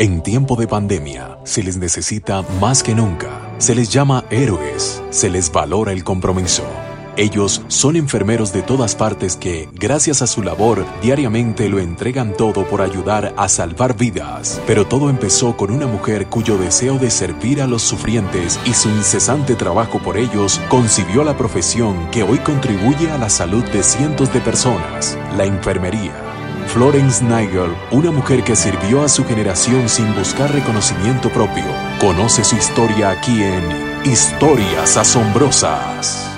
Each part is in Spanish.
En tiempo de pandemia, se les necesita más que nunca. Se les llama héroes, se les valora el compromiso. Ellos son enfermeros de todas partes que, gracias a su labor, diariamente lo entregan todo por ayudar a salvar vidas. Pero todo empezó con una mujer cuyo deseo de servir a los sufrientes y su incesante trabajo por ellos concibió la profesión que hoy contribuye a la salud de cientos de personas, la enfermería. Florence Nigel, una mujer que sirvió a su generación sin buscar reconocimiento propio, conoce su historia aquí en Historias Asombrosas.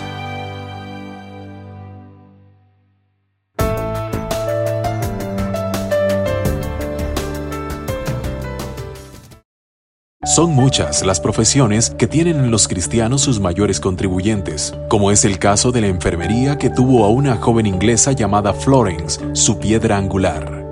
Son muchas las profesiones que tienen en los cristianos sus mayores contribuyentes, como es el caso de la enfermería que tuvo a una joven inglesa llamada Florence, su piedra angular.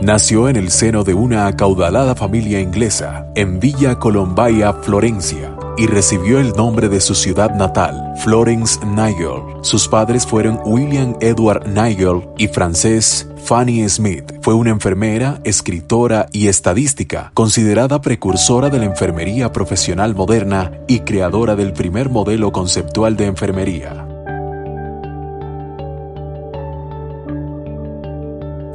Nació en el seno de una acaudalada familia inglesa, en Villa Colombaia, Florencia, y recibió el nombre de su ciudad natal, Florence Nigel. Sus padres fueron William Edward Nigel y francés Fanny Smith. Fue una enfermera, escritora y estadística, considerada precursora de la enfermería profesional moderna y creadora del primer modelo conceptual de enfermería.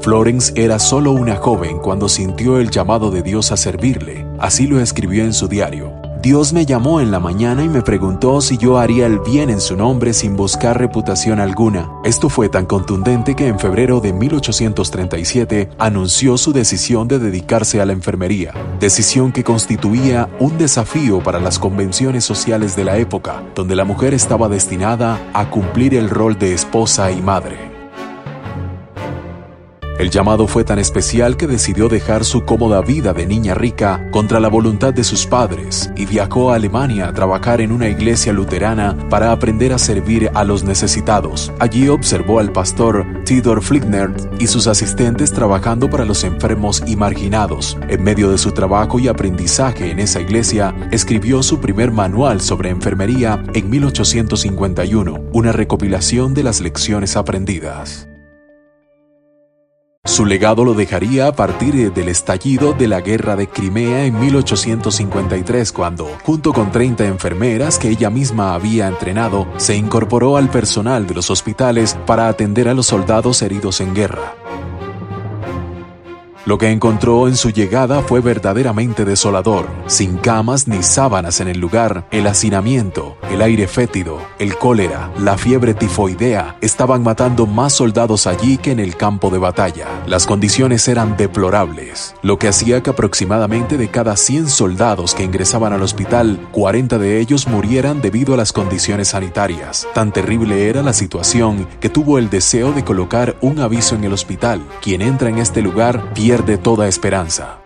Florence era solo una joven cuando sintió el llamado de Dios a servirle, así lo escribió en su diario. Dios me llamó en la mañana y me preguntó si yo haría el bien en su nombre sin buscar reputación alguna. Esto fue tan contundente que en febrero de 1837 anunció su decisión de dedicarse a la enfermería, decisión que constituía un desafío para las convenciones sociales de la época, donde la mujer estaba destinada a cumplir el rol de esposa y madre. El llamado fue tan especial que decidió dejar su cómoda vida de niña rica contra la voluntad de sus padres y viajó a Alemania a trabajar en una iglesia luterana para aprender a servir a los necesitados. Allí observó al pastor Theodor Flickner y sus asistentes trabajando para los enfermos y marginados. En medio de su trabajo y aprendizaje en esa iglesia, escribió su primer manual sobre enfermería en 1851, una recopilación de las lecciones aprendidas. Su legado lo dejaría a partir del estallido de la Guerra de Crimea en 1853, cuando, junto con 30 enfermeras que ella misma había entrenado, se incorporó al personal de los hospitales para atender a los soldados heridos en guerra. Lo que encontró en su llegada fue verdaderamente desolador, sin camas ni sábanas en el lugar, el hacinamiento, el aire fétido, el cólera, la fiebre tifoidea estaban matando más soldados allí que en el campo de batalla. Las condiciones eran deplorables, lo que hacía que aproximadamente de cada 100 soldados que ingresaban al hospital, 40 de ellos murieran debido a las condiciones sanitarias. Tan terrible era la situación que tuvo el deseo de colocar un aviso en el hospital. Quien entra en este lugar pierde de toda esperanza.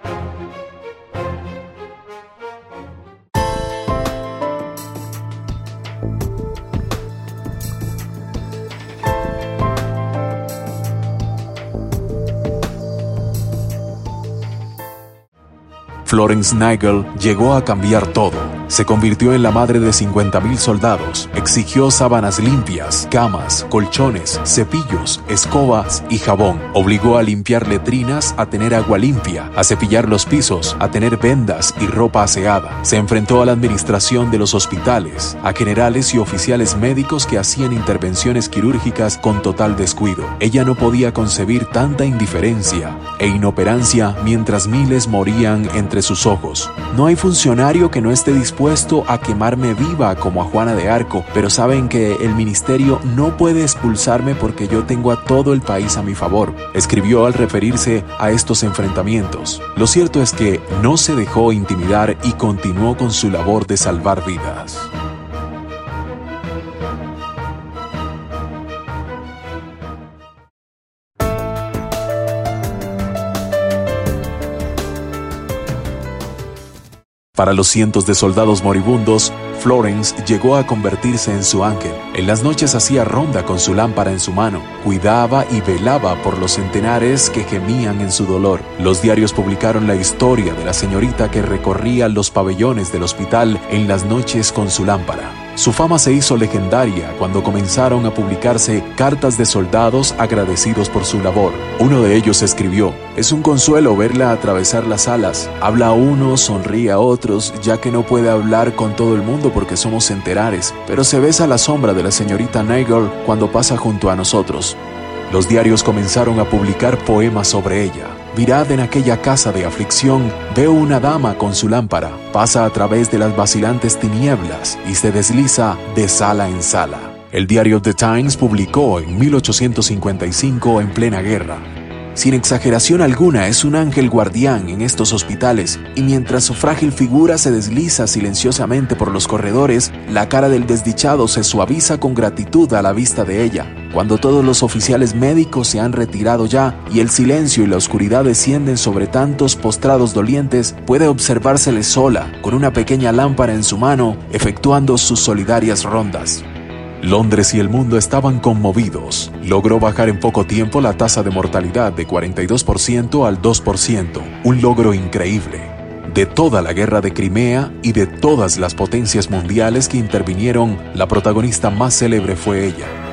Florence Nigel llegó a cambiar todo se convirtió en la madre de 50.000 soldados, exigió sábanas limpias, camas, colchones, cepillos, escobas y jabón. Obligó a limpiar letrinas, a tener agua limpia, a cepillar los pisos, a tener vendas y ropa aseada. Se enfrentó a la administración de los hospitales, a generales y oficiales médicos que hacían intervenciones quirúrgicas con total descuido. Ella no podía concebir tanta indiferencia e inoperancia mientras miles morían entre sus ojos. No hay funcionario que no esté dispuesto dispuesto a quemarme viva como a Juana de Arco, pero saben que el ministerio no puede expulsarme porque yo tengo a todo el país a mi favor, escribió al referirse a estos enfrentamientos. Lo cierto es que no se dejó intimidar y continuó con su labor de salvar vidas. Para los cientos de soldados moribundos, Florence llegó a convertirse en su ángel. En las noches hacía ronda con su lámpara en su mano, cuidaba y velaba por los centenares que gemían en su dolor. Los diarios publicaron la historia de la señorita que recorría los pabellones del hospital en las noches con su lámpara. Su fama se hizo legendaria cuando comenzaron a publicarse cartas de soldados agradecidos por su labor. Uno de ellos escribió, es un consuelo verla atravesar las alas. Habla a unos, sonríe a otros, ya que no puede hablar con todo el mundo porque somos enterares, pero se besa la sombra de la señorita Nigel cuando pasa junto a nosotros. Los diarios comenzaron a publicar poemas sobre ella. Mirad en aquella casa de aflicción, veo una dama con su lámpara, pasa a través de las vacilantes tinieblas y se desliza de sala en sala. El diario The Times publicó en 1855 en plena guerra. Sin exageración alguna, es un ángel guardián en estos hospitales, y mientras su frágil figura se desliza silenciosamente por los corredores, la cara del desdichado se suaviza con gratitud a la vista de ella. Cuando todos los oficiales médicos se han retirado ya y el silencio y la oscuridad descienden sobre tantos postrados dolientes, puede observársele sola, con una pequeña lámpara en su mano, efectuando sus solidarias rondas. Londres y el mundo estaban conmovidos. Logró bajar en poco tiempo la tasa de mortalidad de 42% al 2%, un logro increíble. De toda la guerra de Crimea y de todas las potencias mundiales que intervinieron, la protagonista más célebre fue ella.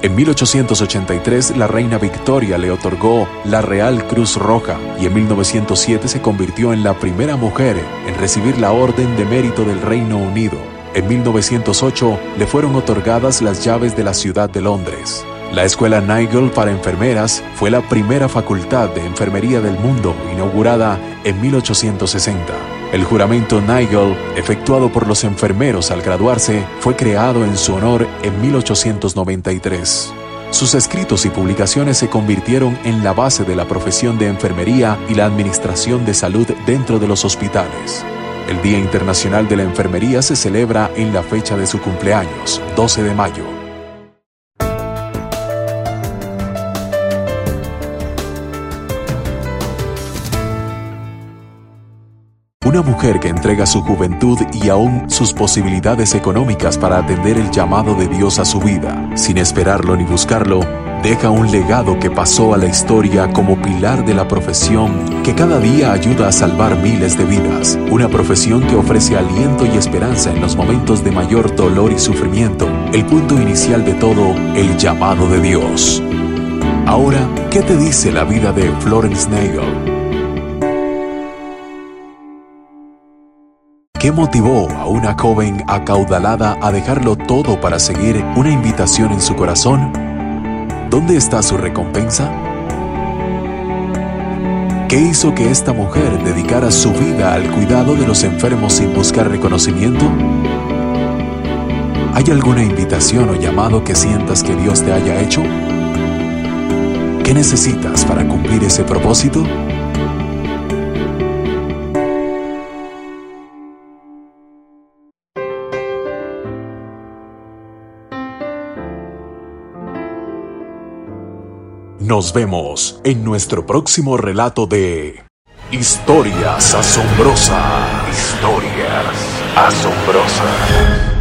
En 1883 la reina Victoria le otorgó la Real Cruz Roja y en 1907 se convirtió en la primera mujer en recibir la Orden de Mérito del Reino Unido. En 1908 le fueron otorgadas las llaves de la ciudad de Londres. La Escuela Nigel para Enfermeras fue la primera facultad de enfermería del mundo inaugurada en 1860. El juramento Nigel, efectuado por los enfermeros al graduarse, fue creado en su honor en 1893. Sus escritos y publicaciones se convirtieron en la base de la profesión de enfermería y la administración de salud dentro de los hospitales. El Día Internacional de la Enfermería se celebra en la fecha de su cumpleaños, 12 de mayo. Una mujer que entrega su juventud y aún sus posibilidades económicas para atender el llamado de Dios a su vida, sin esperarlo ni buscarlo, deja un legado que pasó a la historia como pilar de la profesión que cada día ayuda a salvar miles de vidas. Una profesión que ofrece aliento y esperanza en los momentos de mayor dolor y sufrimiento. El punto inicial de todo, el llamado de Dios. Ahora, ¿qué te dice la vida de Florence Nagel? ¿Qué motivó a una joven acaudalada a dejarlo todo para seguir una invitación en su corazón? ¿Dónde está su recompensa? ¿Qué hizo que esta mujer dedicara su vida al cuidado de los enfermos sin buscar reconocimiento? ¿Hay alguna invitación o llamado que sientas que Dios te haya hecho? ¿Qué necesitas para cumplir ese propósito? Nos vemos en nuestro próximo relato de Historias Asombrosas. Historias Asombrosas.